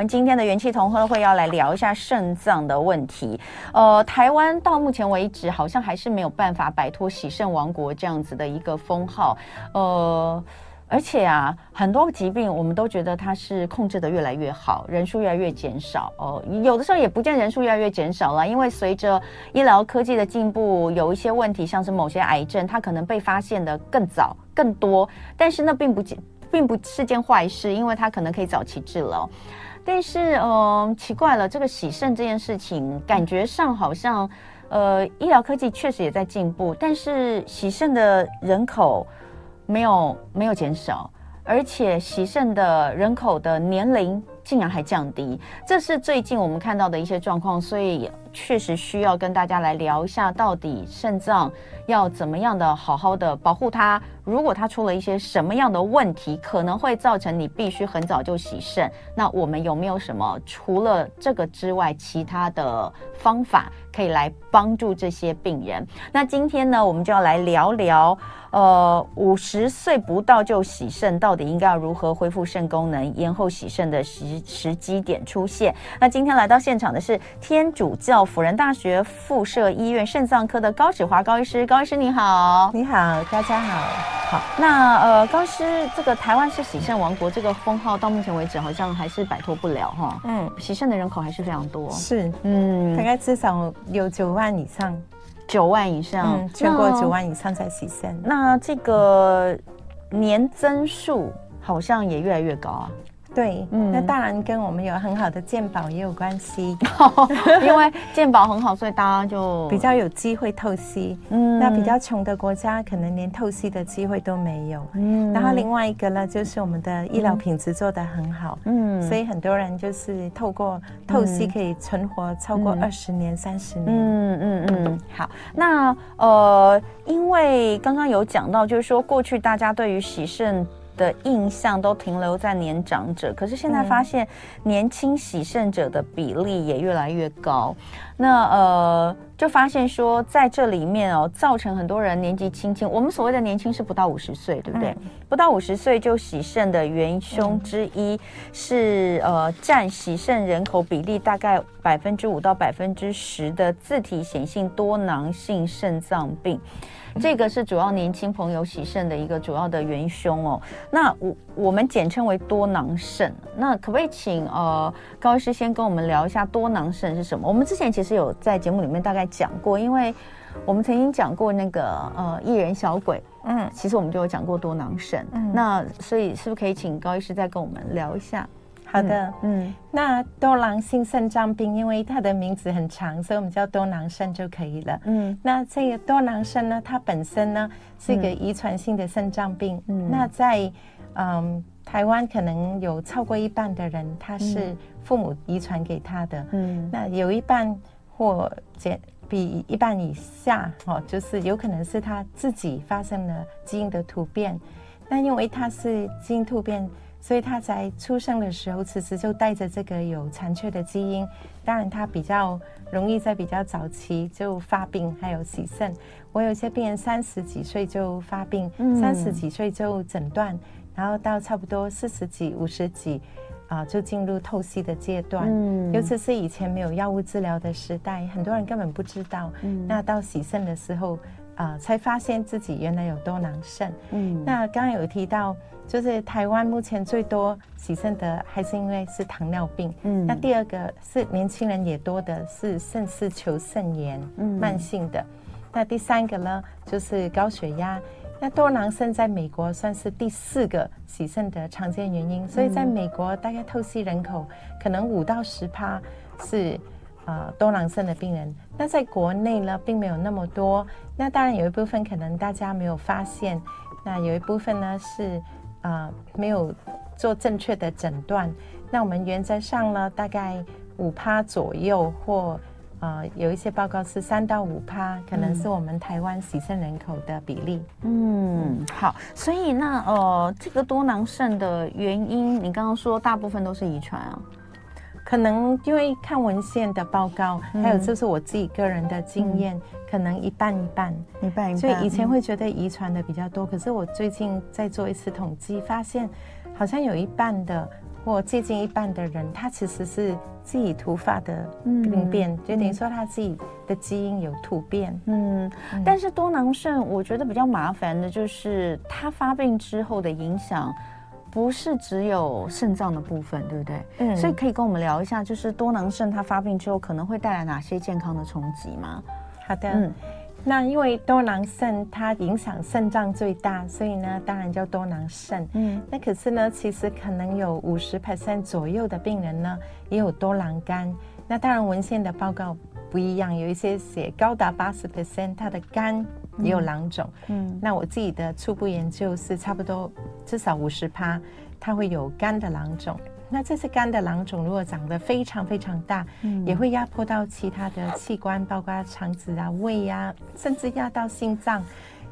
我们今天的元气同乐会要来聊一下肾脏的问题。呃，台湾到目前为止好像还是没有办法摆脱“洗肾王国”这样子的一个封号。呃。而且啊，很多疾病我们都觉得它是控制得越来越好，人数越来越减少哦。有的时候也不见人数越来越减少了，因为随着医疗科技的进步，有一些问题，像是某些癌症，它可能被发现得更早、更多。但是那并不并不是件坏事，因为它可能可以早期治疗。但是，嗯、奇怪了，这个喜肾这件事情，感觉上好像，呃，医疗科技确实也在进步，但是喜肾的人口。没有没有减少，而且喜肾的人口的年龄竟然还降低，这是最近我们看到的一些状况，所以确实需要跟大家来聊一下，到底肾脏要怎么样的好好的保护它。如果它出了一些什么样的问题，可能会造成你必须很早就洗肾，那我们有没有什么除了这个之外其他的方法可以来帮助这些病人？那今天呢，我们就要来聊聊。呃，五十岁不到就洗肾，到底应该要如何恢复肾功能？延后洗肾的时时机点出现。那今天来到现场的是天主教辅仁大学附设医院肾脏科的高史华高医师。高医师你好，你好，大家好。好，那呃，高医师，这个台湾是洗肾王国，这个封号到目前为止好像还是摆脱不了哈。嗯，洗肾的人口还是非常多。是，嗯，大概至少有九万以上。九万以上，嗯，全国九万以上在洗肾。那这个年增数好像也越来越高啊。对，嗯，那当然跟我们有很好的鉴宝也有关系，因为鉴宝很好，所以大家就比较有机会透析。嗯，那比较穷的国家可能连透析的机会都没有。嗯，然后另外一个呢，就是我们的医疗品质做得很好。嗯，所以很多人就是透过透析可以存活超过二十年、三十年。嗯嗯嗯。好，那呃，因为刚刚有讲到，就是说过去大家对于洗肾。的印象都停留在年长者，可是现在发现年轻喜肾者的比例也越来越高。那呃，就发现说在这里面哦，造成很多人年纪轻轻，我们所谓的年轻是不到五十岁，对不对？嗯、不到五十岁就洗肾的元凶之一是呃，占洗肾人口比例大概百分之五到百分之十的自体显性多囊性肾脏病。这个是主要年轻朋友洗肾的一个主要的元凶哦。那我我们简称为多囊肾。那可不可以请呃高医师先跟我们聊一下多囊肾是什么？我们之前其实有在节目里面大概讲过，因为我们曾经讲过那个呃艺人小鬼，嗯，其实我们就有讲过多囊肾。嗯，那所以是不是可以请高医师再跟我们聊一下？好的，嗯，嗯，那多囊性肾脏病，因为它的名字很长，所以我们叫多囊肾就可以了。嗯，那这个多囊肾呢，它本身呢是一个遗传性的肾脏病。嗯，那在嗯台湾可能有超过一半的人，他是父母遗传给他的。嗯，那有一半或减比一半以下，哦，就是有可能是他自己发生了基因的突变。那因为他是基因突变。所以他在出生的时候，其实就带着这个有残缺的基因。当然，他比较容易在比较早期就发病，还有洗肾。我有些病人三十几岁就发病，三十几岁就诊断，然后到差不多四十几、五十几，啊，就进入透析的阶段。嗯，尤其是以前没有药物治疗的时代，很多人根本不知道。嗯，那到洗肾的时候，啊，才发现自己原来有多囊肾。嗯，那刚刚有提到。就是台湾目前最多洗肾的，还是因为是糖尿病。嗯，那第二个是年轻人也多的是肾丝球肾炎，嗯，慢性的。那第三个呢，就是高血压。那多囊肾在美国算是第四个洗肾的常见原因，所以在美国大概透析人口可能五到十趴是呃多囊肾的病人。那在国内呢，并没有那么多。那当然有一部分可能大家没有发现，那有一部分呢是。啊、呃，没有做正确的诊断，那我们原则上呢，大概五趴左右，或、呃，有一些报告是三到五趴，可能是我们台湾洗肾人口的比例。嗯，好，所以那呃，这个多囊肾的原因，你刚刚说大部分都是遗传啊。可能因为看文献的报告，嗯、还有就是我自己个人的经验，嗯、可能一半一半，一半一半。所以以前会觉得遗传的比较多，嗯、可是我最近在做一次统计，发现好像有一半的或接近一半的人，他其实是自己突发的病变，嗯、就等于说他自己的基因有突变。嗯，嗯，但是多囊肾，我觉得比较麻烦的就是它发病之后的影响，不是只有肾脏的部分，对不对？嗯，所以可以跟我们聊一下，就是多囊肾它发病之后可能会带来哪些健康的冲击吗？好的。嗯那因为多囊肾它影响肾脏最大，所以呢，当然叫多囊肾。嗯，那可是呢，其实可能有五十 percent 左右的病人呢，也有多囊肝。那当然文献的报告不一样，有一些写高达八十 percent，他的肝也有囊肿。嗯，那我自己的初步研究是差不多至少五十趴，它会有肝的囊肿。那这些肝的囊肿如果长得非常非常大，嗯，也会压迫到其他的器官，包括肠子啊、胃呀、啊，甚至压到心脏，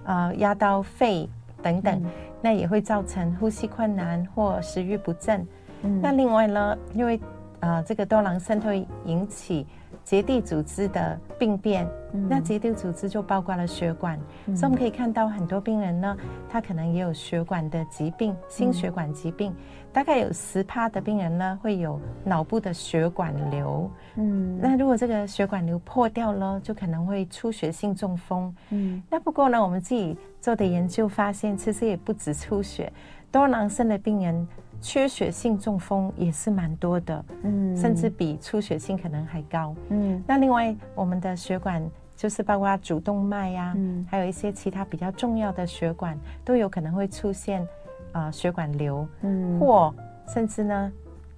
呃，压到肺等等，嗯，那也会造成呼吸困难或食欲不振。嗯，那另外呢，因为呃，这个多囊肾会引起。结缔组织的病变，嗯、那结缔组织就包括了血管，嗯、所以我们可以看到很多病人呢，他可能也有血管的疾病，心血管疾病，嗯、大概有十趴的病人呢会有脑部的血管瘤，嗯，那如果这个血管瘤破掉了，就可能会出血性中风，嗯，那不过呢，我们自己做的研究发现，其实也不止出血，多囊肾的病人。缺血性中风也是蛮多的，嗯，甚至比出血性可能还高，嗯。那另外，我们的血管就是包括主动脉呀、啊，嗯，还有一些其他比较重要的血管，都有可能会出现啊、呃、血管瘤，嗯，或甚至呢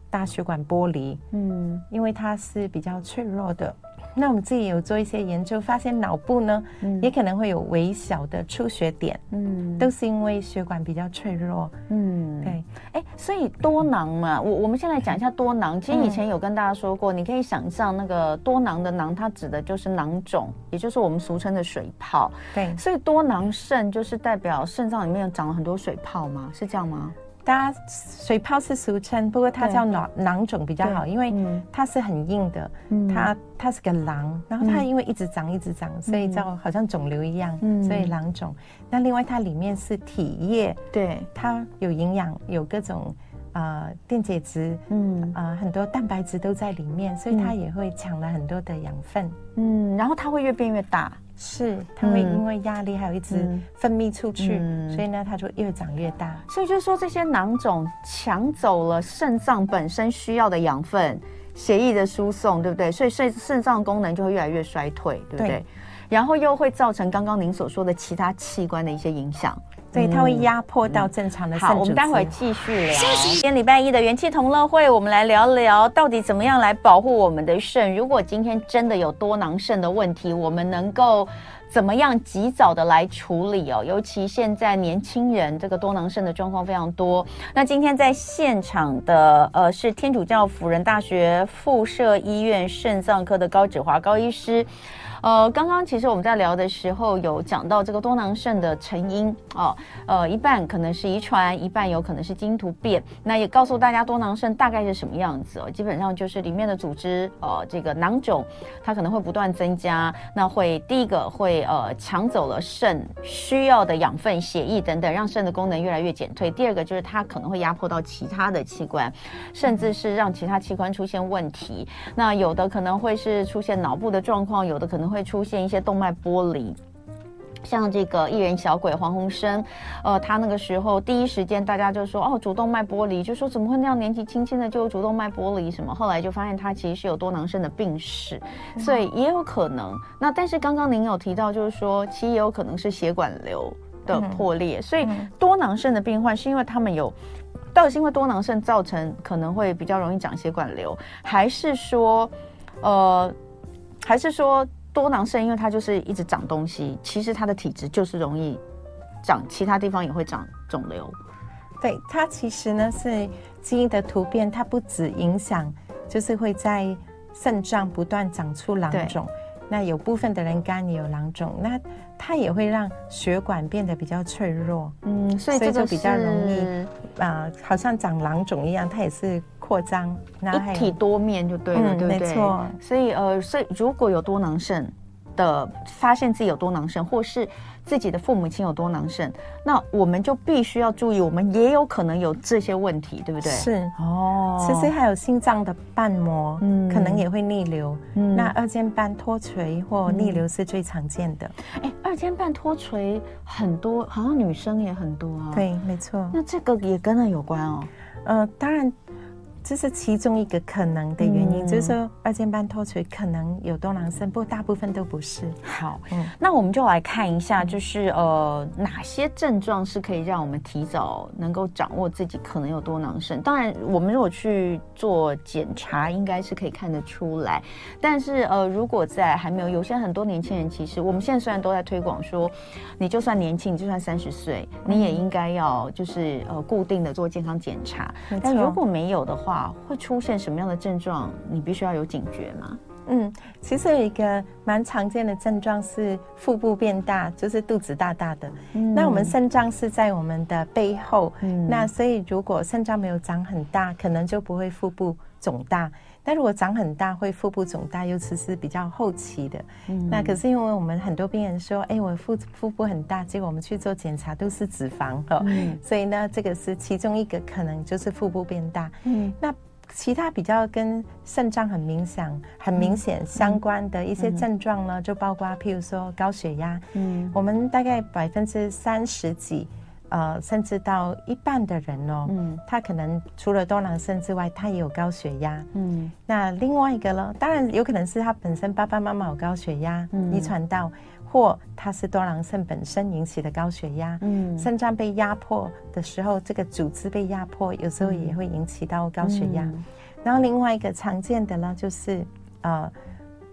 大血管剥离，嗯，因为它是比较脆弱的。那我们自己有做一些研究，发现脑部呢，嗯、也可能会有微小的出血点，嗯，都是因为血管比较脆弱，嗯，对，哎，所以多囊嘛，我我们先来讲一下多囊。其实以前有跟大家说过，嗯、你可以想象那个多囊的囊，它指的就是囊肿，也就是我们俗称的水泡，对，所以多囊肾就是代表肾脏里面长了很多水泡吗？是这样吗？它水泡是俗称，不过它叫囊囊肿比较好，因为它是很硬的，它它是个囊，然后它因为一直长一直长，所以叫好像肿瘤一样，所以囊肿。那另外它里面是体液，对，它有营养，有各种啊电解质，嗯。啊很多蛋白质都在里面，所以它也会抢了很多的养分，嗯，然后它会越变越大。是，它会因为压力还有一直分泌出去，嗯、所以呢，它就越长越大。所以就是说，这些囊肿抢走了肾脏本身需要的养分、血液的输送，对不对？所以肾肾脏功能就会越来越衰退，对不对？对，然后又会造成刚刚您所说的其他器官的一些影响。对，它会压迫到正常的。好，我们待会儿继续聊。今天礼拜一的元气同乐会，我们来聊聊到底怎么样来保护我们的肾。如果今天真的有多囊肾的问题，我们能够怎么样及早的来处理哦？尤其现在年轻人这个多囊肾的状况非常多。那今天在现场的呃是天主教辅仁大学附设医院肾脏科的高芷华高医师。呃，刚刚其实我们在聊的时候有讲到这个多囊肾的成因哦，呃，一半可能是遗传，一半有可能是基因突变。那也告诉大家多囊肾大概是什么样子哦，基本上就是里面的组织呃，这个囊肿它可能会不断增加，那会第一个会呃抢走了肾需要的养分、血液等等，让肾的功能越来越减退。第二个就是它可能会压迫到其他的器官，甚至是让其他器官出现问题。那有的可能会是出现脑部的状况，有的可能。会出现一些动脉剥离，像这个艺人小鬼黄鸿升，呃，他那个时候第一时间大家就说哦，主动脉剥离，就说怎么会那样年纪轻轻的就有主动脉剥离什么？后来就发现他其实是有多囊肾的病史，所以也有可能。那但是刚刚您有提到，就是说其实也有可能是血管瘤的破裂，所以多囊肾的病患是因为他们有，到底是因为多囊肾造成可能会比较容易长血管瘤，还是说呃，还是说？多囊肾，因为它就是一直长东西，其实它的体质就是容易长，其他地方也会长肿瘤。对，它其实呢是基因的突变，它不止影响，就是会在肾脏不断长出囊肿。那有部分的人肝也有囊肿，那它也会让血管变得比较脆弱。嗯，所以这就比较容易啊、呃，好像长囊肿一样，它也是。扩张，一体多面就对了，嗯、对不对？没错。所以呃，所以如果有多囊肾，的发现自己有多囊肾，或是自己的父母亲有多囊肾，那我们就必须要注意，我们也有可能有这些问题，对不对？是哦，其实还有心脏的瓣膜，嗯，可能也会逆流。嗯，那二尖瓣脱垂或逆流是最常见的。哎、嗯，二尖瓣脱垂很多，好像女生也很多啊。对，没错。那这个也跟那有关哦。呃，当然。这是其中一个可能的原因，嗯、就是说二尖瓣脱垂可能有多囊肾，不过大部分都不是。好，嗯，那我们就来看一下，就是呃哪些症状是可以让我们提早能够掌握自己可能有多囊肾。当然，我们如果去做检查，应该是可以看得出来。但是呃，如果在还没有，有些很多年轻人，其实我们现在虽然都在推广说，你就算年轻，你就算三十岁，你也应该要就是呃固定的做健康检查。但如果没有的话，会出现什么样的症状？你必须要有警觉吗？嗯，其实有一个蛮常见的症状是腹部变大，就是肚子大大的。嗯、那我们肾脏是在我们的背后，嗯、那所以如果肾脏没有长很大，可能就不会腹部肿大。但如果长很大，会腹部肿大，尤其是比较后期的。嗯、那可是因为我们很多病人说，哎，我腹腹部很大，结果我们去做检查都是脂肪哦。嗯、所以呢，这个是其中一个可能，就是腹部变大。嗯，那其他比较跟肾脏很明显、很明显相关的一些症状呢，嗯、就包括譬如说高血压。嗯，我们大概百分之三十几。呃，甚至到一半的人哦，嗯，他可能除了多囊肾之外，他也有高血压，嗯，那另外一个呢，当然有可能是他本身爸爸妈妈有高血压，嗯，遗传到，或他是多囊肾本身引起的高血压，嗯，肾脏被压迫的时候，这个组织被压迫，有时候也会引起到高血压，嗯，然后另外一个常见的呢，就是呃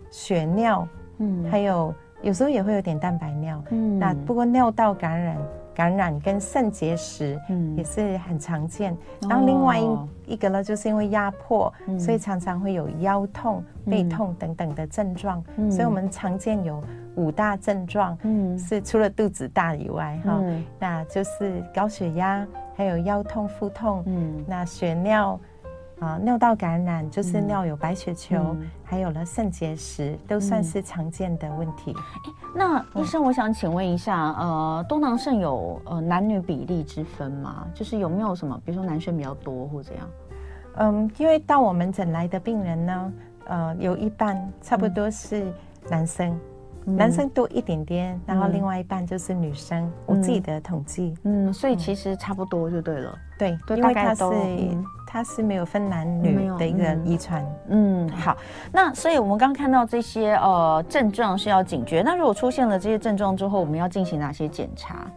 血尿，嗯，还有有时候也会有点蛋白尿，嗯，那不过尿道感染。感染跟肾结石，嗯，也是很常见。嗯、然后另外一一个呢，就是因为压迫，嗯、所以常常会有腰痛、背痛等等的症状。嗯、所以我们常见有五大症状，嗯，是除了肚子大以外，哈、嗯，那就是高血压，还有腰痛、腹痛，嗯，那血尿。啊，尿道感染就是尿有白血球，还有了肾结石，都算是常见的问题。嗯、那医生，我想请问一下，呃，多囊肾有呃男女比例之分吗？就是有没有什么，比如说男生比较多或怎样？嗯，因为到我们诊来的病人呢，呃，有一半差不多是男生。嗯男生多一点点，然后另外一半就是女生。嗯、我自己的统计，嗯，所以其实差不多就对了。对，因为它是它是没有分男女的一个遗传。嗯，好。那所以我们刚刚看到这些呃症状是要警觉。那如果出现了这些症状之后，我们要进行哪些检查？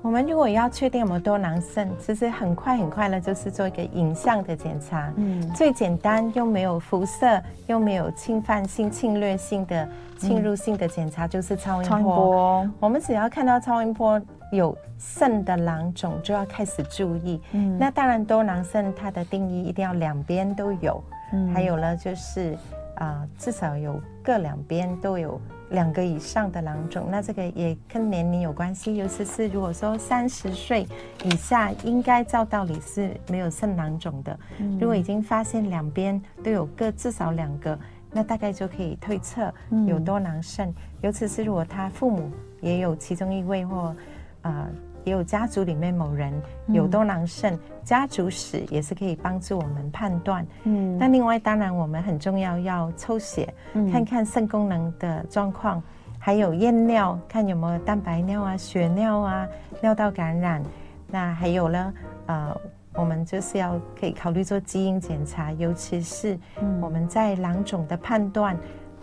我们如果要确定有没有多囊肾，其实很快很快呢，就是做一个影像的检查。嗯，最简单又没有辐射，又没有侵犯性、侵略性的侵入性的检查，就是超音波。超音波。我们只要看到超音波有肾的囊肿，就要开始注意。嗯，那当然多囊肾它的定义一定要两边都有。嗯，还有呢，就是啊、呃，至少有各两边都有。两个以上的囊肿，那这个也跟年龄有关系。尤其是如果说三十岁以下，应该照道理是没有肾囊肿的。如果已经发现两边都有各至少两个，那大概就可以推测有多囊肾。尤其是如果他父母也有其中一位或啊。呃也有家族里面某人有多囊肾，嗯、家族史也是可以帮助我们判断。嗯，那另外当然我们很重要要抽血，嗯、看看肾功能的状况，还有验尿，看有没有蛋白尿啊、血尿啊、尿道感染。那还有呢，呃，我们就是要可以考虑做基因检查，尤其是我们在囊肿的判断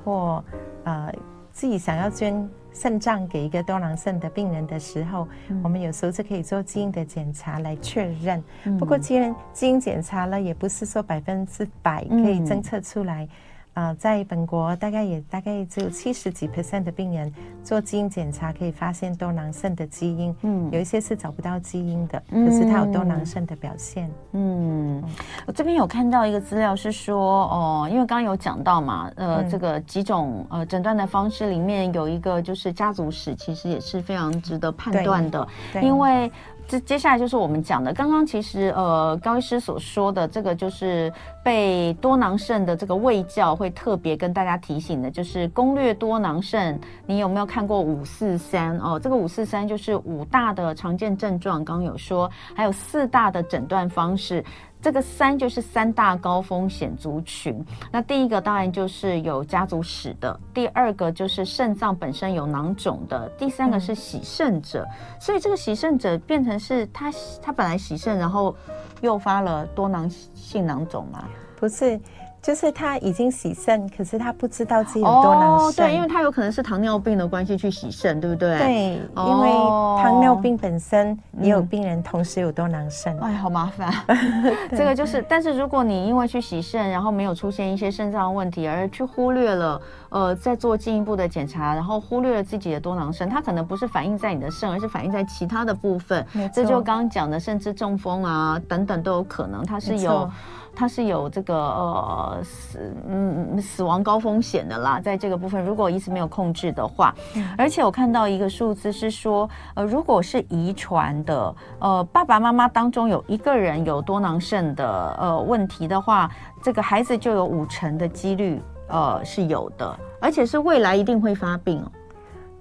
或呃自己想要捐。肾脏给一个多囊肾的病人的时候，嗯、我们有时候是可以做基因的检查来确认。嗯、不过，既然基因检查了，也不是说百分之百可以侦测出来。嗯啊、呃，在本国大概也大概只有七十几 percent 的病人做基因检查可以发现多囊肾的基因，嗯，有一些是找不到基因的，可是它有多囊肾的表现。嗯，我这边有看到一个资料是说，哦，因为刚刚有讲到嘛，呃，嗯、这个几种呃诊断的方式里面有一个就是家族史，其实也是非常值得判断的，因为。这接下来就是我们讲的，刚刚其实呃高医师所说的这个就是被多囊肾的这个卫教会特别跟大家提醒的，就是攻略多囊肾。你有没有看过五四三哦？这个五四三就是五大的常见症状，刚刚有说，还有四大的诊断方式。这个三就是三大高风险族群。那第一个当然就是有家族史的，第二个就是肾脏本身有囊肿的，第三个是洗肾者。所以这个洗肾者变成是他他本来洗肾，然后诱发了多囊性囊肿吗？不是。就是他已经洗肾，可是他不知道自己有多囊肾。哦，对，因为他有可能是糖尿病的关系去洗肾，对不对？对，哦、因为糖尿病本身也有病人同时有多囊肾。嗯、哎，好麻烦。这个就是，但是如果你因为去洗肾，然后没有出现一些肾脏问题，而去忽略了呃再做进一步的检查，然后忽略了自己的多囊肾，它可能不是反映在你的肾，而是反映在其他的部分。这就刚刚讲的，甚至中风啊等等都有可能，它是有。它是有这个呃死嗯死亡高风险的啦，在这个部分，如果一直没有控制的话，嗯、而且我看到一个数字是说，呃，如果是遗传的，呃，爸爸妈妈当中有一个人有多囊肾的呃问题的话，这个孩子就有五成的几率呃是有的，而且是未来一定会发病。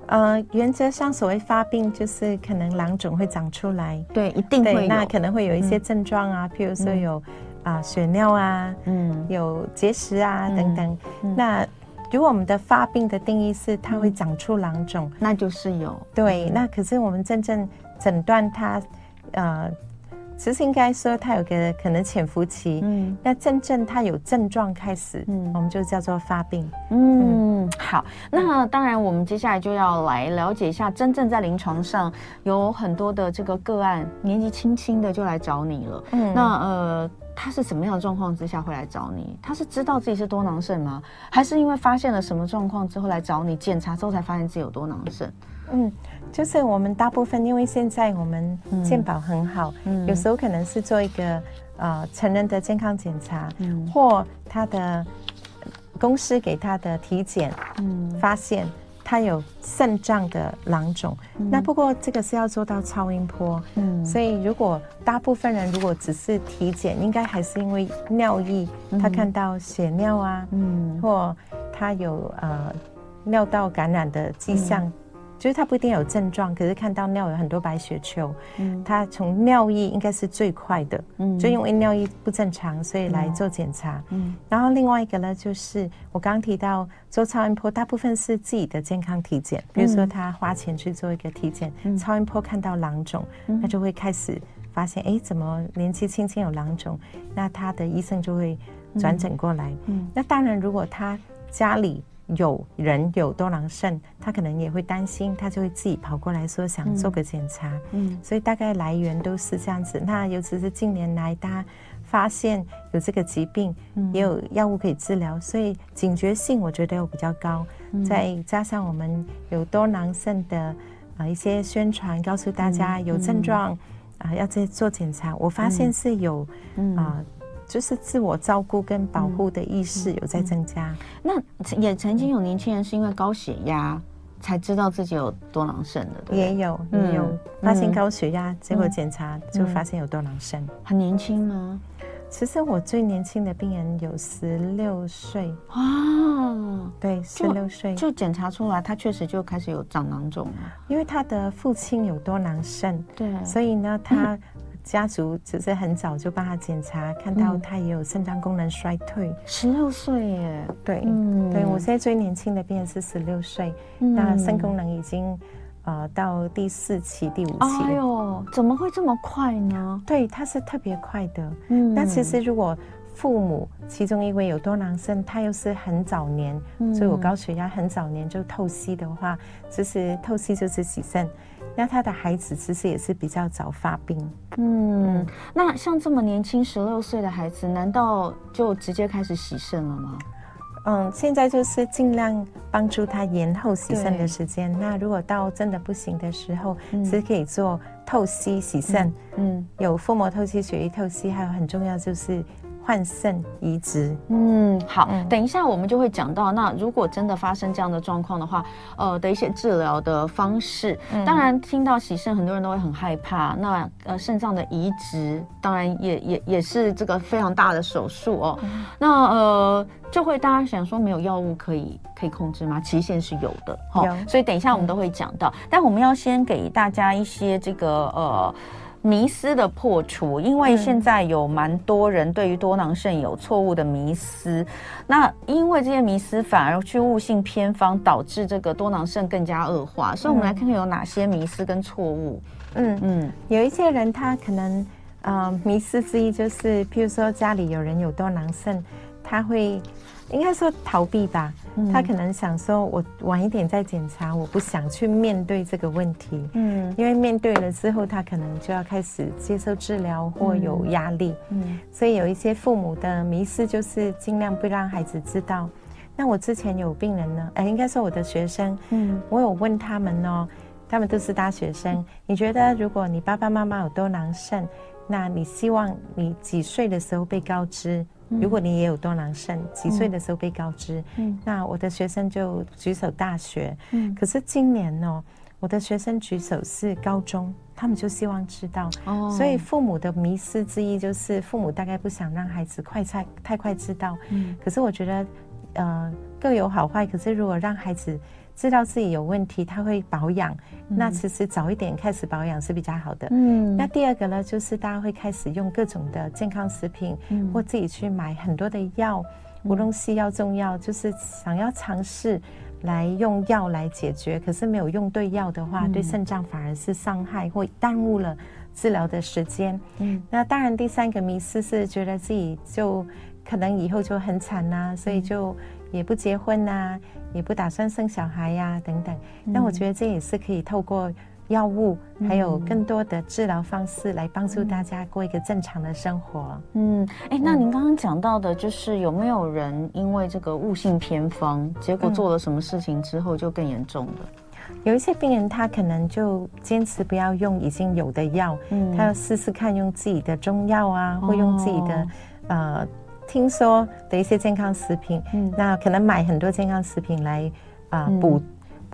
呃，原则上所谓发病就是可能囊肿会长出来，对，一定会，那可能会有一些症状啊，嗯、譬如说有。啊，血尿啊，嗯，有结石啊，嗯、等等。嗯、那如果我们的发病的定义是它会长出囊肿，那就是有。对，嗯、那可是我们真正诊断它，呃，其实应该说它有个可能潜伏期。嗯，那真正它有症状开始，嗯，我们就叫做发病。嗯，嗯好。那当然，我们接下来就要来了解一下，真正在临床上有很多的这个个案，年纪轻轻的就来找你了。嗯，那呃。他是什么样的状况之下会来找你？他是知道自己是多囊肾吗？还是因为发现了什么状况之后来找你检查之后才发现自己有多囊肾？嗯，就是我们大部分因为现在我们健保很好，嗯，有时候可能是做一个呃成人的健康检查，嗯，或他的公司给他的体检，嗯，发现。他有肾脏的囊肿，嗯、那不过这个是要做到超音波，嗯，所以如果大部分人如果只是体检，应该还是因为尿液，嗯、他看到血尿啊，嗯，或他有呃尿道感染的迹象。嗯就是他不一定有症状，可是看到尿有很多白血球，嗯，他从尿液应该是最快的，嗯，就因为尿液不正常，所以来做检查，嗯，嗯，然后另外一个呢，就是我刚刚提到做超音波，大部分是自己的健康体检，比如说他花钱去做一个体检，嗯，超音波看到囊肿，嗯，他就会开始发现，哎，怎么年纪轻轻有囊肿？那他的医生就会转诊过来，嗯，嗯，那当然如果他家里。有人有多囊肾，他可能也会担心，他就会自己跑过来说想做个检查。嗯，嗯，所以大概来源都是这样子。那尤其是近年来，大家发现有这个疾病，嗯、也有药物可以治疗，所以警觉性我觉得又比较高。嗯、再加上我们有多囊肾的啊、呃、一些宣传，告诉大家有症状啊、嗯呃、要再做检查。我发现是有啊。就是自我照顾跟保护的意识有在增加。那也曾经有年轻人是因为高血压才知道自己有多囊肾的，对，也有，也有发现高血压，结果检查就发现有多囊肾。很年轻吗？其实我最年轻的病人有十六岁啊，对，十六岁就检查出来，他确实就开始有长囊肿了。因为他的父亲有多囊肾，对，所以呢，他。家族只是很早就帮他检查，看到他也有肾脏功能衰退。十六岁耶，对，嗯、对我现在最年轻的病人是十六岁，嗯、那肾功能已经呃到第四期、第五期。哎呦，怎么会这么快呢？对，他是特别快的。嗯，那其实如果父母其中一位有多囊肾，他又是很早年，嗯、所以我高血压很早年就透析的话，其实透析就是洗肾。那他的孩子其实也是比较早发病。嗯，嗯，那像这么年轻十六岁的孩子，难道就直接开始洗肾了吗？嗯，现在就是尽量帮助他延后洗肾的时间。那如果到真的不行的时候，嗯、是可以做透析洗肾。嗯，嗯有腹膜透析、血液透析，还有很重要就是换肾移植。嗯，好，嗯、等一下我们就会讲到，那如果真的发生这样的状况的话，呃的一些治疗的方式。嗯、当然，听到洗肾，很多人都会很害怕。那呃，肾脏的移植，当然也也也是这个非常大的手术哦。嗯、那呃，就会大家想说，没有药物可以可以控制吗？其实现在是有的，哈有。所以等一下我们都会讲到，嗯、但我们要先给大家一些这个呃。迷思的破除，因为现在有蛮多人对于多囊肾有错误的迷思，嗯、那因为这些迷思反而去误信偏方，导致这个多囊肾更加恶化。所以，我们来看看有哪些迷思跟错误。嗯嗯，有一些人他可能，呃，迷思之一就是，譬如说家里有人有多囊肾，他会。应该说逃避吧，他可能想说，我晚一点再检查，我不想去面对这个问题。嗯，因为面对了之后，他可能就要开始接受治疗或有压力。嗯，所以有一些父母的迷失就是尽量不让孩子知道。那我之前有病人呢，哎，应该说我的学生，嗯，我有问他们哦，他们都是大学生。你觉得如果你爸爸妈妈有多囊肾，那你希望你几岁的时候被告知？如果你也有多囊肾，几岁的时候被告知？嗯，那我的学生就举手大学。嗯，可是今年呢，我的学生举手是高中，他们就希望知道。哦，所以父母的迷失之一就是父母大概不想让孩子快太太快知道。嗯，可是我觉得，呃，各有好坏。可是如果让孩子知道自己有问题，他会保养。嗯、那其实早一点开始保养是比较好的。嗯。那第二个呢，就是大家会开始用各种的健康食品，嗯、或自己去买很多的药，无论西药、中药，就是想要尝试来用药来解决。可是没有用对药的话，嗯、对肾脏反而是伤害，或耽误了治疗的时间。嗯。那当然，第三个迷思是觉得自己就可能以后就很惨呐、啊，所以就。也不结婚呐、啊，也不打算生小孩呀、啊，等等。那我觉得这也是可以透过药物，嗯、还有更多的治疗方式来帮助大家过一个正常的生活。嗯，哎、欸，那您刚刚讲到的，就是有没有人因为这个悟性偏方，结果做了什么事情之后就更严重了？有一些病人他可能就坚持不要用已经有的药，嗯，他要试试看用自己的中药啊，或用自己的、哦、呃。听说的一些健康食品，嗯，那可能买很多健康食品来啊补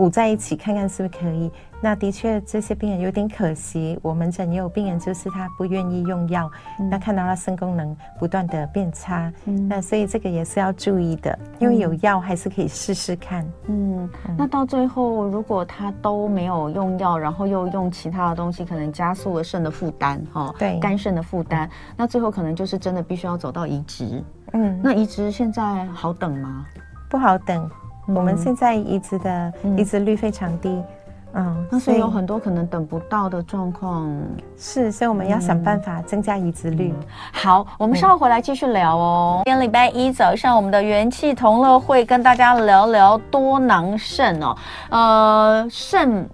补在一起，看看是不是可以。那的确，这些病人有点可惜。我门诊也有病人，就是他不愿意用药，嗯、那看到他肾功能不断的变差，嗯、那所以这个也是要注意的。因为有药还是可以试试看。嗯，嗯，那到最后如果他都没有用药，然后又用其他的东西，可能加速了肾的负担，哈，对，肝肾的负担，嗯、那最后可能就是真的必须要走到移植。嗯，那移植现在好等吗？不好等。嗯、我们现在移植的移植率非常低。嗯嗯，那所以有很多可能等不到的状况，是，所以我们要想办法增加移植率。嗯、好，我们稍后回来继续聊哦。今天礼拜一早上，我们的元气同乐会跟大家聊聊多囊肾哦，呃，肾。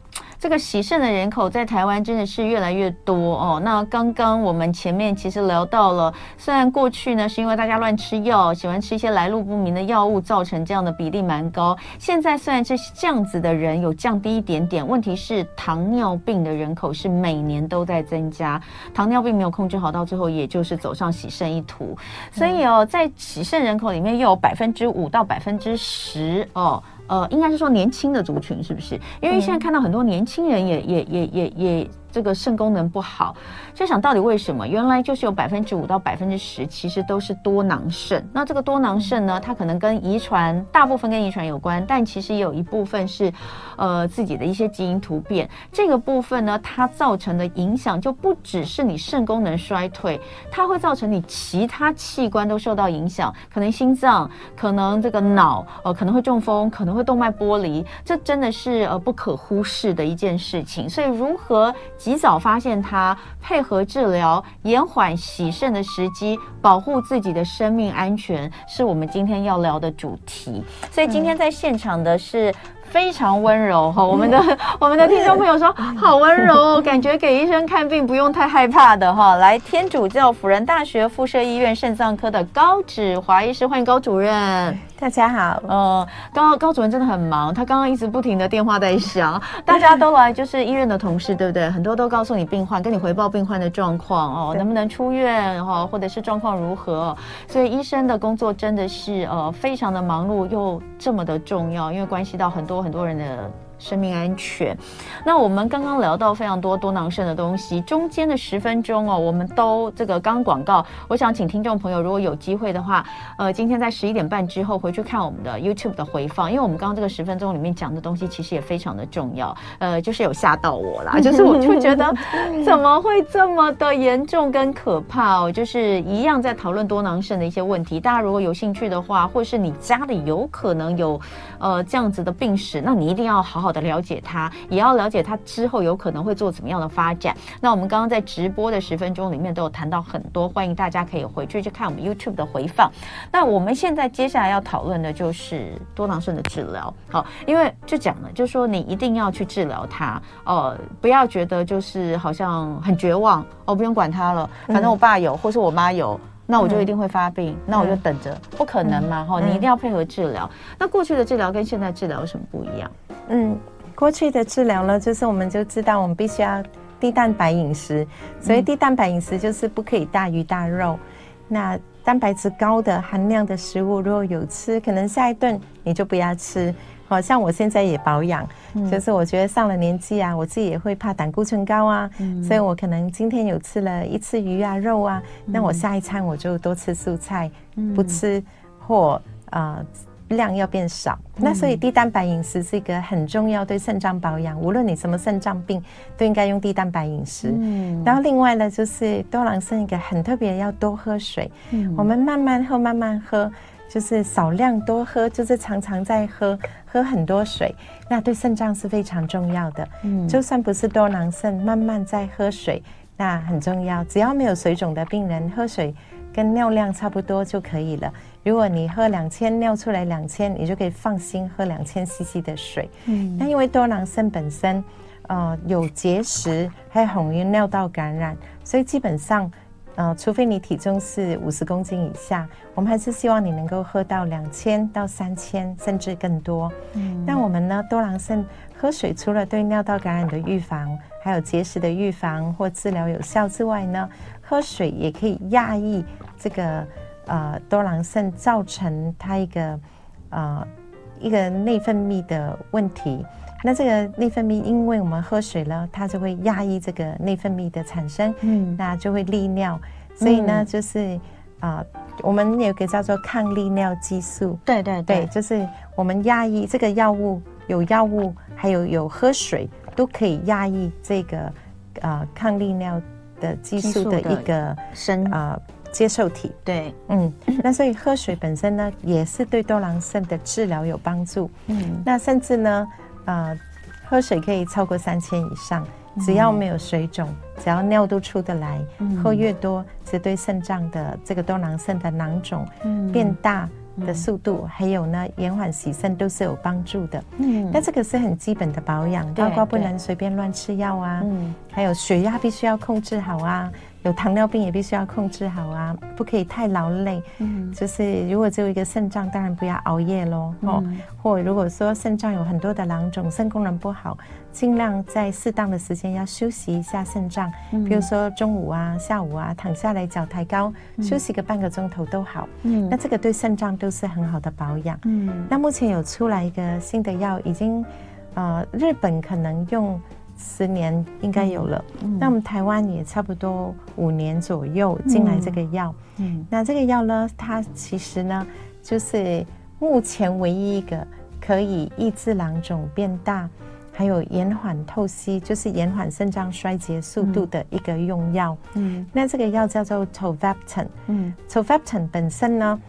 这个喜肾的人口在台湾真的是越来越多哦。那刚刚我们前面其实聊到了，虽然过去呢是因为大家乱吃药，喜欢吃一些来路不明的药物，造成这样的比例蛮高。现在虽然这这样子的人有降低一点点，问题是糖尿病的人口是每年都在增加，糖尿病没有控制好，到最后也就是走上喜肾一途。所以哦，在喜肾人口里面又有百分之五到百分之十哦。呃，应该是说年轻的族群是不是？因为现在看到很多年轻人也也也也也。这个肾功能不好，就想到底为什么？原来就是有百分之五到百分之十，其实都是多囊肾。那这个多囊肾呢，它可能跟遗传，大部分跟遗传有关，但其实也有一部分是，呃，自己的一些基因突变。这个部分呢，它造成的影响就不只是你肾功能衰退，它会造成你其他器官都受到影响，可能心脏，可能这个脑，呃，可能会中风，可能会动脉剥离，这真的是呃不可忽视的一件事情。所以如何？及早发现它，配合治疗，延缓洗肾的时机，保护自己的生命安全，是我们今天要聊的主题。所以今天在现场的是非常温柔哈，我们的我们的听众朋友说好温柔，感觉给医生看病不用太害怕的哈。来，天主教辅仁大学附设医院肾脏科的高芷华医师，欢迎高主任。大家好。呃，刚刚高主任真的很忙，他刚刚一直不停的电话在响，大家都来就是医院的同事，对不对？很多都告诉你病患，跟你回报病患的状况哦，能不能出院哈，或者是状况如何？所以医生的工作真的是呃非常的忙碌又这么的重要，因为关系到很多很多人的。生命安全。那我们刚刚聊到非常多多囊肾的东西，中间的十分钟哦，我们都这个刚广告。我想请听众朋友，如果有机会的话，呃，今天在十一点半之后回去看我们的 YouTube 的回放，因为我们刚刚这个十分钟里面讲的东西其实也非常的重要。呃，就是有吓到我啦，就是我就觉得怎么会这么的严重跟可怕哦？就是一样在讨论多囊肾的一些问题。大家如果有兴趣的话，或是你家里有可能有呃这样子的病史，那你一定要好好。好的了解他，也要了解他之后有可能会做怎么样的发展。那我们刚刚在直播的十分钟里面都有谈到很多，欢迎大家可以回去去看我们 YouTube 的回放。那我们现在接下来要讨论的就是多囊肾的治疗。好，因为就讲了，就是说你一定要去治疗它，呃，不要觉得就是好像很绝望哦，不用管它了，反正我爸有，或是我妈有。那我就一定会发病，嗯、那我就等着，不可能嘛哈！嗯、你一定要配合治疗。那过去的治疗跟现在治疗有什么不一样？嗯，过去的治疗呢，就是我们就知道我们必须要低蛋白饮食，所以低蛋白饮食就是不可以大鱼大肉。那蛋白质高的含量的食物，如果有吃，可能下一顿你就不要吃。好像我现在也保养，嗯、就是我觉得上了年纪啊，我自己也会怕胆固醇高啊，嗯、所以我可能今天有吃了一次鱼啊肉啊，嗯、那我下一餐我就多吃蔬菜，嗯、不吃或啊、呃、量要变少。嗯、那所以低蛋白饮食是一个很重要对肾脏保养，无论你什么肾脏病都应该用低蛋白饮食。嗯、然后另外呢，就是多囊肾一个很特别，要多喝水。嗯、我们慢慢喝，慢慢喝。就是少量多喝，就是常常在喝，喝很多水，那对肾脏是非常重要的。嗯，就算不是多囊肾，慢慢在喝水，那很重要。只要没有水肿的病人，喝水跟尿量差不多就可以了。如果你喝两千，尿出来两千，你就可以放心喝两千 CC 的水。嗯，那因为多囊肾本身，呃，有结石，还有容易尿道感染，所以基本上。呃，除非你体重是五十公斤以下，我们还是希望你能够喝到两千到三千，甚至更多。嗯，那我们呢，多囊肾喝水除了对尿道感染的预防，还有结石的预防或治疗有效之外呢，喝水也可以压抑这个呃多囊肾造成它一个呃一个内分泌的问题。那这个内分泌，因为我们喝水了，它就会压抑这个内分泌的产生，嗯，那就会利尿，所以呢，就是啊、呃，我们有个叫做抗利尿激素，对对对，对，就是我们压抑这个药物，有药物，还有有喝水都可以压抑这个啊、呃、抗利尿的激素的一个生啊、呃、接受体，对，嗯，那所以喝水本身呢，也是对多囊肾的治疗有帮助，嗯，那甚至呢。啊、呃，喝水可以超过三千以上，只要没有水肿，只要尿都出得来，嗯、喝越多，只对肾脏的这个多囊肾的囊肿变大的速度，嗯、还有呢延缓洗肾都是有帮助的。嗯，那这个是很基本的保养，包括不能随便乱吃药啊，嗯，还有血压必须要控制好啊。有糖尿病也必须要控制好啊，不可以太劳累。嗯，就是如果只有一个肾脏，当然不要熬夜喽。哦，嗯、或如果说肾脏有很多的囊肿，肾功能不好，尽量在适当的时间要休息一下肾脏。嗯，比如说中午啊、下午啊，躺下来脚抬高，嗯、休息个半个钟头都好。嗯，那这个对肾脏都是很好的保养。嗯，那目前有出来一个新的药，已经呃，日本可能用。十年应该有了，嗯、那我们台湾也差不多五年左右进来这个药。嗯，嗯那这个药呢，它其实呢，就是目前唯一一个可以抑制囊肿变大，还有延缓透析，就是延缓肾脏衰竭速度的一个用药。嗯，那这个药叫做 Tolvaptan。嗯，Tolvaptan 本身呢。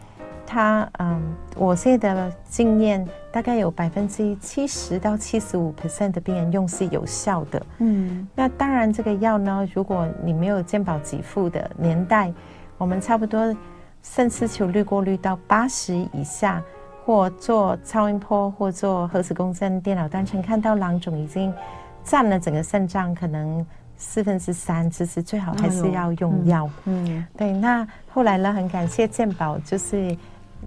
它嗯，我现在的经验大概有百分之七十到七十五 percent 的病人用是有效的。嗯，那当然这个药呢，如果你没有健保给付的年代，我们差不多肾丝球滤过率到八十以下，或做超音波或做核磁共振电脑断层看到囊肿已经占了整个肾脏可能四分之三，其实最好还是要用药。嗯，嗯对。那后来呢，很感谢健保，就是。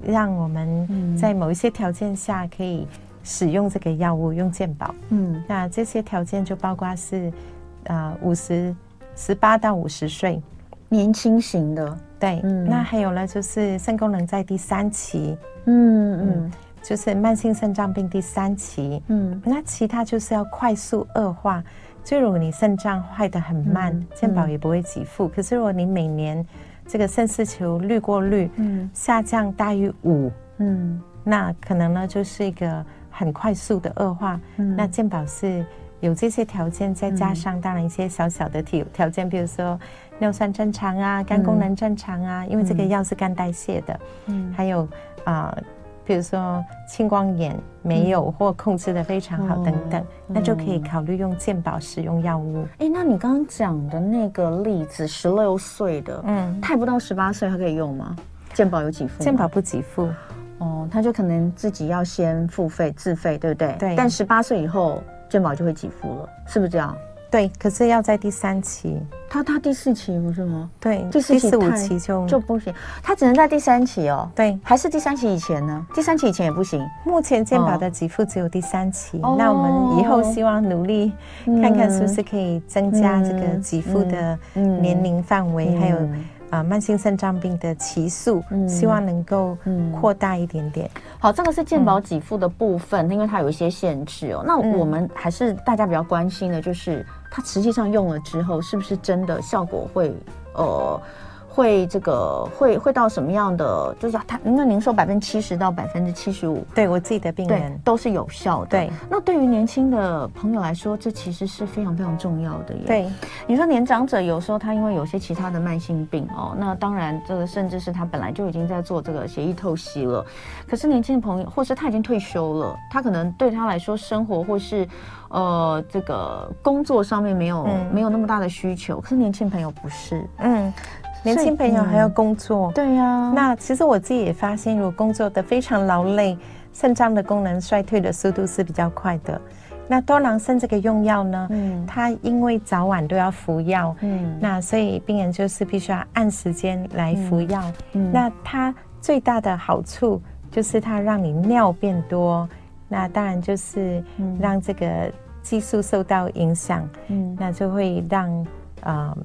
让我们在某一些条件下可以使用这个药物用健保。嗯，那这些条件就包括是，呃，五十十八到五十岁，年轻型的。对，嗯，那还有呢，就是肾功能在第三期。嗯嗯。嗯就是慢性肾脏病第三期，嗯，那其他就是要快速恶化。就如果你肾脏坏得很慢，嗯、健保也不会给付。嗯、可是如果你每年这个肾丝球滤过率，嗯，下降大于五，嗯，那可能呢就是一个很快速的恶化。嗯，那健保是有这些条件，再加上当然一些小小的条条件，比如说尿酸正常啊，肝功能正常啊，嗯、因为这个药是肝代谢的，嗯，还有啊。呃比如说青光眼没有或控制的非常好等等，嗯、那就可以考虑用健保使用药物。哎、嗯，那你刚刚讲的那个例子，十六岁的，嗯，他不到十八岁，他可以用吗？健保有几付？健保不给付。哦，他就可能自己要先付费自费，对不对？对。但十八岁以后，健保就会给付了，是不是这样？对，可是要在第三期，他他第四期不是吗？对，第四期第四五期就就不行，他只能在第三期哦。对，还是第三期以前呢？第三期以前也不行。目前健保的给付只有第三期，哦、那我们以后希望努力看看是不是可以增加这个给付的年龄范围，嗯嗯嗯、还有。啊，慢性肾脏病的期数，嗯、希望能够扩大一点点。好，这个是健保给付的部分，嗯、因为它有一些限制哦。那我们还是大家比较关心的，就是它实际上用了之后，是不是真的效果会呃？会这个会会到什么样的？就是他，因为您说百分之七十到百分之七十五，对我自己的病人都是有效的。对，那对于年轻的朋友来说，这其实是非常非常重要的耶。对，你说年长者有时候他因为有些其他的慢性病哦，那当然这个甚至是他本来就已经在做这个血液透析了，可是年轻的朋友或是他已经退休了，他可能对他来说生活或是呃这个工作上面没有、嗯、没有那么大的需求，可是年轻朋友不是，嗯。年轻朋友还要工作，嗯、对呀、啊。那其实我自己也发现，如果工作的非常劳累，肾脏的功能衰退的速度是比较快的。那多囊肾这个用药呢，嗯，它因为早晚都要服药，嗯，那所以病人就是必须要按时间来服药。嗯，嗯那它最大的好处就是它让你尿变多，那当然就是让这个激素受到影响，嗯，那就会让啊。呃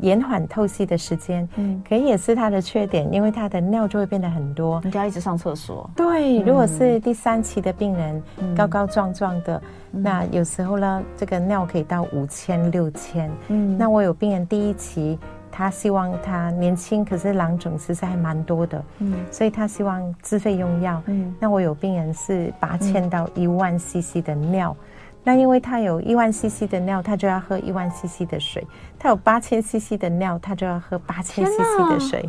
延缓透析的时间，嗯，可以也是它的缺点，因为它的尿就会变得很多，你就要一直上厕所。对，如果是第三期的病人，嗯、高高壮壮的，嗯、那有时候呢，这个尿可以到五千、六千。嗯，那我有病人第一期，他希望他年轻，可是囊肿其实还蛮多的，嗯，所以他希望自费用药。嗯，那我有病人是八千到一万 CC 的尿。那因为他有一万 CC 的尿，他就要喝一万 CC 的水；他有八千 CC 的尿，他就要喝八千 CC 的水。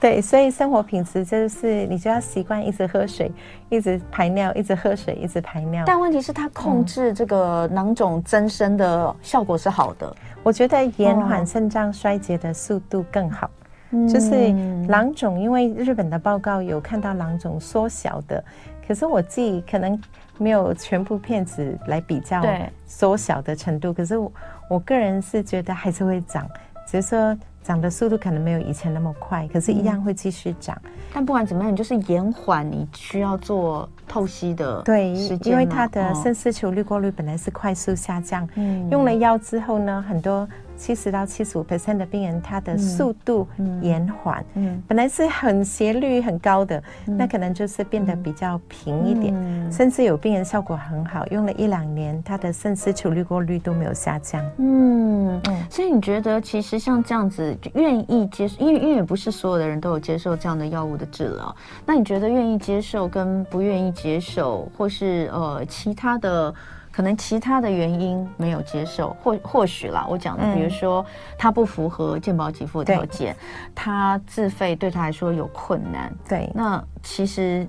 对，所以生活品质就是你就要习惯一直喝水，一直排尿，一直喝水，一直排尿。但问题是，它控制这个囊肿增生的效果是好的。嗯、我觉得延缓肾脏衰竭的速度更好。嗯、就是囊肿，因为日本的报告有看到囊肿缩小的，可是我自己可能。没有全部片子来比较缩小的程度，可是我我个人是觉得还是会长，只是说长的速度可能没有以前那么快，可是一样会继续长。嗯、但不管怎么样，你就是延缓你需要做透析的对，因为它的深丝球滤过率本来是快速下降，嗯，用了药之后呢，很多。七十到七十五 percent 的病人，他的速度延缓，本来是很斜率很高的，嗯、那可能就是变得比较平一点，嗯、甚至有病人效果很好，用了一两年，他的肾丝球滤过率都没有下降。嗯。嗯，所以你觉得，其实像这样子愿意接受，因为因为也不是所有的人都有接受这样的药物的治疗，那你觉得愿意接受跟不愿意接受，或是呃其他的？可能其他的原因没有接受，或或许啦，我讲的，比如说他不符合健保给付的条件，他自费对他来说有困难。对，那其实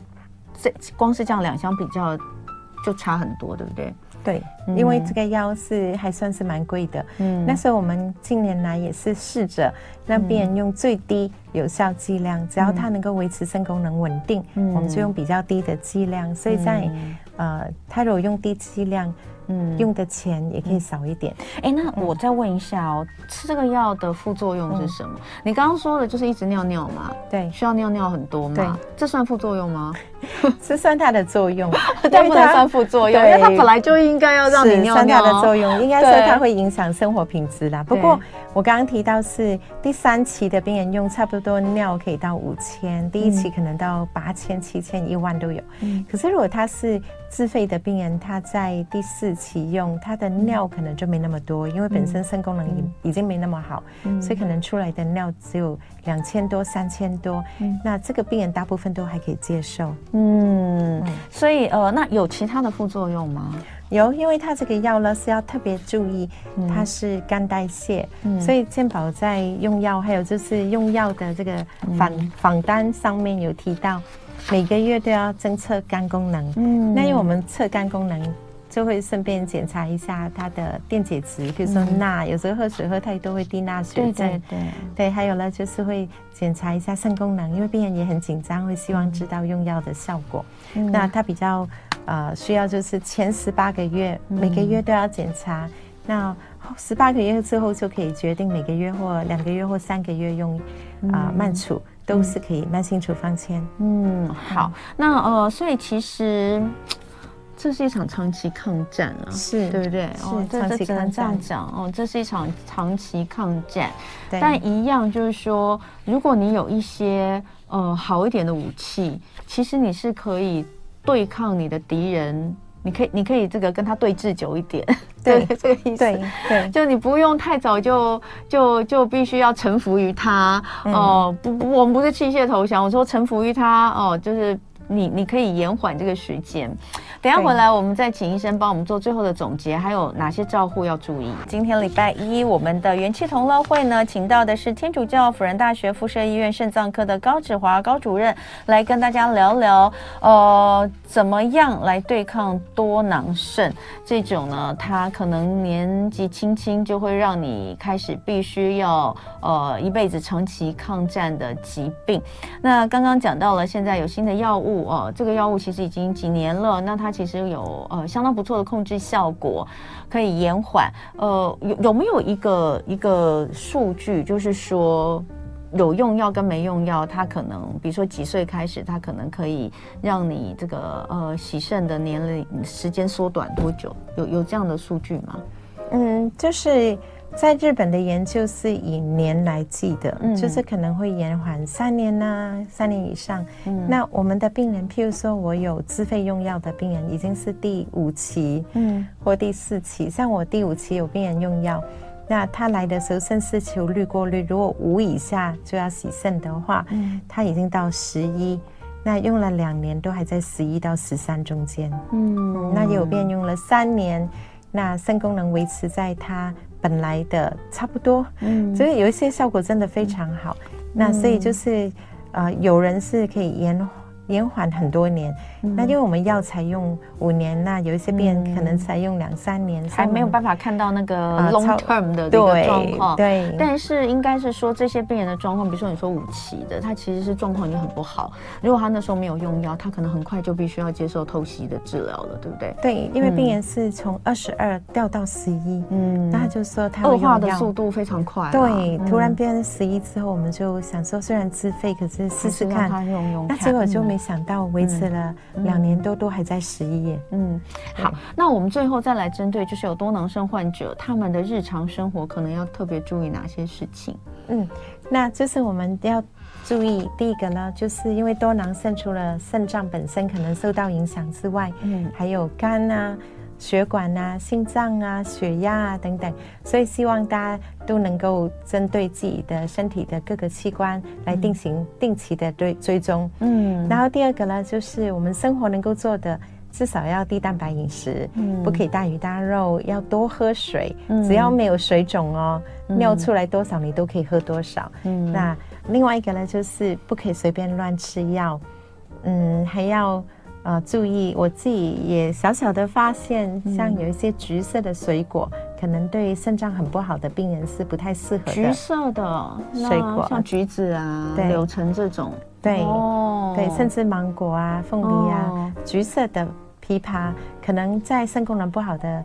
这光是这样两相比较就差很多，对不对？对，因为这个药是还算是蛮贵的。嗯，那时候我们近年来也是试着让病人用最低有效剂量，只要他能够维持肾功能稳定，我们就用比较低的剂量。所以在呃，他如果用低剂量，嗯，用的钱也可以少一点。哎、嗯，那我再问一下哦，嗯、吃这个药的副作用是什么？嗯、你刚刚说的就是一直尿尿嘛？对，需要尿尿很多吗？对，这算副作用吗？是算它的作用，但不能算副作用，因为它本来就应该要让你尿尿。算它的作用，应该说它会影响生活品质啦。不过我刚刚提到是第三期的病人用，差不多尿可以到五千，第一期可能到八千、七千、一万都有。嗯，可是如果他是自费的病人，他在第四期用，他的尿可能就没那么多，因为本身肾功能已已经没那么好，所以可能出来的尿只有两千多、三千多。那这个病人大部分都还可以接受。嗯，所以呃，那有其他的副作用吗？有，因为它这个药呢是要特别注意，它是肝代谢，嗯、所以健保在用药，还有就是用药的这个访访单上面有提到，每个月都要侦测肝功能。嗯，那因为我们测肝功能，就会顺便检查一下它的电解质，比如说钠，有时候喝水喝太多会低钠血症。对对对，对，还有呢就是会检查一下肾功能，因为病人也很紧张，会希望知道用药的效果。嗯、那他比较。呃，需要就是前十八个月，每个月都要检查。嗯、那十八个月之后就可以决定每个月或两个月或三个月用啊、呃、慢处，都是可以慢性处方签。嗯，好。那呃，所以其实这是一场长期抗战啊，是对不对？是哦，长期抗战讲哦，这是一场长期抗战。但一样就是说，如果你有一些呃好一点的武器，其实你是可以。对抗你的敌人，你可以，你可以这个跟他对峙久一点，对，对这个意思，对，对。就你不用太早就就就必须要臣服于他哦、嗯。呃，不不，我们不是弃械投降，我说臣服于他哦、呃，就是你你可以延缓这个时间。等下回来，我们再请医生帮我们做最后的总结，还有哪些照护要注意？今天礼拜一，我们的元气同乐会呢，请到的是天主教辅仁大学附设医院肾脏科的高志华高主任，来跟大家聊聊，呃，怎么样来对抗多囊肾这种呢？他可能年纪轻轻就会让你开始必须要呃一辈子长期抗战的疾病。那刚刚讲到了，现在有新的药物哦、这个药物其实已经几年了，那。它其实有呃相当不错的控制效果，可以延缓。呃，有有没有一个一个数据，就是说有用药跟没用药，它可能比如说几岁开始，它可能可以让你这个呃洗肾的年龄时间缩短多久？有有这样的数据吗？嗯，就是。在日本的研究是以年来计的，嗯、就是可能会延缓三年呐、啊，三年以上。嗯、那我们的病人，譬如说我有自费用药的病人，已经是第五期，嗯，或第四期。像我第五期有病人用药，那他来的时候肾丝球滤过率如果五以下就要洗肾的话，嗯，他已经到十一，那用了两年都还在十一到十三中间，嗯，那有病人用了三年，那肾功能维持在他。本来的差不多，嗯，所以有一些效果真的非常好，嗯、那所以就是，呃，有人是可以延延缓很多年，嗯、那因为我们药才用五年，那有一些病人可能才用两三年，还没有办法看到那个 long term 的这个状况。对，但是应该是说这些病人的状况，比如说你说五期的，他其实是状况已经很不好。如果他那时候没有用药，他可能很快就必须要接受透析的治疗了，对不对？对，因为病人是从二十二掉到十一，嗯，那他就说他恶化的速度非常快。对，突然变成十一之后，我们就想说，虽然自费，可是试试看，他用用，那结果就没。想到维持了两年多，都还在十一页。嗯，好，那我们最后再来针对，就是有多囊肾患者，他们的日常生活可能要特别注意哪些事情？嗯，那就是我们要注意第一个呢，就是因为多囊肾除了肾脏本身可能受到影响之外，嗯，还有肝啊。血管啊、心脏啊、血压啊等等，所以希望大家都能够针对自己的身体的各个器官来进行定期的追追踪。嗯，然后第二个呢，就是我们生活能够做的，至少要低蛋白饮食，嗯，不可以大鱼大肉，要多喝水。嗯，只要没有水肿哦，尿出来多少你都可以喝多少。嗯，那另外一个呢，就是不可以随便乱吃药。嗯，还要。啊、呃，注意，我自己也小小的发现，像有一些橘色的水果，嗯、可能对肾脏很不好的病人是不太适合的。橘色的水果，像橘子啊、对柳橙这种，对，哦、对，甚至芒果啊、凤梨啊，哦、橘色的。枇杷，可能在肾功能不好的啊、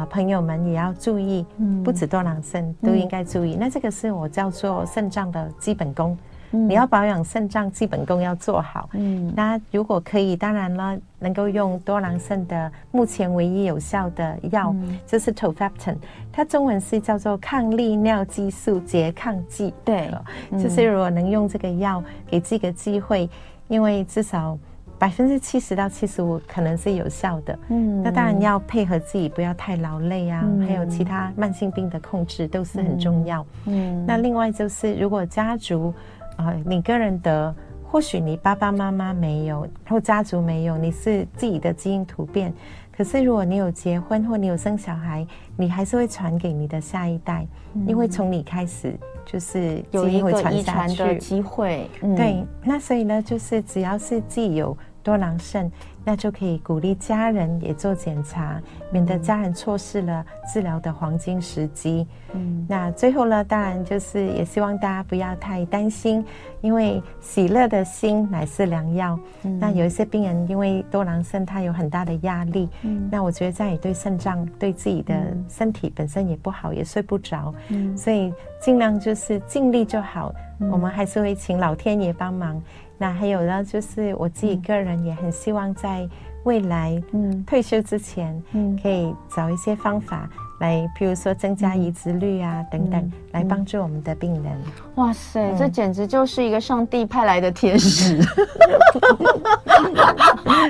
呃、朋友们也要注意，嗯，不止多囊肾都应该注意。嗯、那这个是我叫做肾脏的基本功。你要保养肾脏，基本功要做好。嗯，那如果可以，当然了，能够用多囊肾的目前唯一有效的药，嗯、就是 Tolvaptan，它中文是叫做抗利尿激素拮抗剂。对，就是如果能用这个药，给自己个机会，因为至少百分之七十到七十五可能是有效的。嗯，那当然要配合自己，不要太劳累啊，嗯、还有其他慢性病的控制都是很重要。嗯，那另外就是如果家族。啊，你个人的，或许你爸爸妈妈没有，或家族没有，你是自己的基因突变。可是如果你有结婚或你有生小孩，你还是会传给你的下一代，嗯、因为从你开始就是基因会传下去，有一个遗传的机会。嗯、对，那所以呢，就是只要是既有多囊肾。那就可以鼓励家人也做检查，免得家人错失了治疗的黄金时机。嗯，那最后呢，当然就是也希望大家不要太担心，因为喜乐的心乃是良药。嗯，那有一些病人因为多囊肾，他有很大的压力。嗯，那我觉得这样也对肾脏、对自己的身体本身也不好，也睡不着。嗯，所以尽量就是尽力就好。嗯，我们还是会请老天爷帮忙。那还有呢，就是我自己个人也很希望在未来，嗯，退休之前，嗯，可以找一些方法来，譬如说增加移植率啊，嗯、等等，来帮助我们的病人。哇塞，嗯、这简直就是一个上帝派来的天使！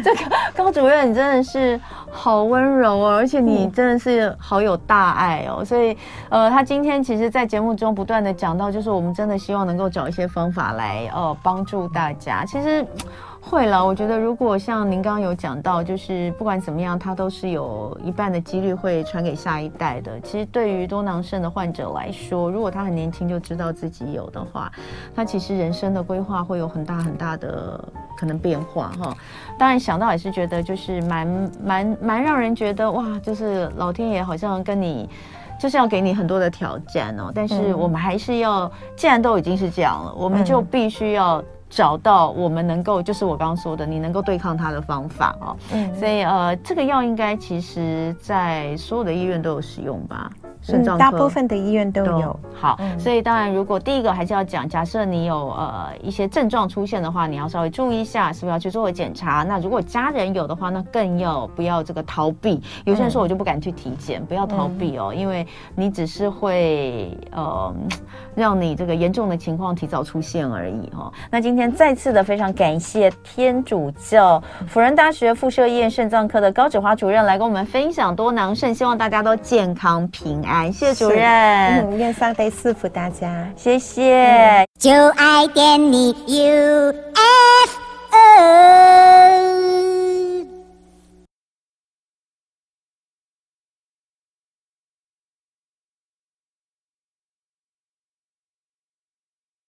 这个高主任，你真的是好温柔哦，而且你真的是好有大爱哦。所以，呃，他今天其实，在节目中不断的讲到，就是我们真的希望能够找一些方法来，呃，帮助大家。其实。会了，我觉得如果像您刚刚有讲到，就是不管怎么样，它都是有一半的几率会传给下一代的。其实对于多囊肾的患者来说，如果他很年轻就知道自己有的话，他其实人生的规划会有很大很大的可能变化哈。当然想到也是觉得就是蛮蛮蛮让人觉得哇，就是老天爷好像跟你就是要给你很多的挑战哦。但是我们还是要，既然都已经是这样了，我们就必须要。找到我们能够，就是我刚刚说的，你能够对抗它的方法哦。嗯，所以呃，这个药应该其实在所有的医院都有使用吧。肾脏科大部分的医院都有。好，嗯、所以当然，如果第一个还是要讲，假设你有呃一些症状出现的话，你要稍微注意一下，是不是要去做个检查？那如果家人有的话，那更要不要这个逃避？有些人说我就不敢去体检，嗯、不要逃避哦，因为你只是会呃让你这个严重的情况提早出现而已哈、哦。那今天再次的非常感谢天主教辅仁大学附设医院肾脏科的高芷华主任来跟我们分享多囊肾，希望大家都健康平安。感谢主任，愿上帝赐福大家，谢谢。就爱点你 UFO。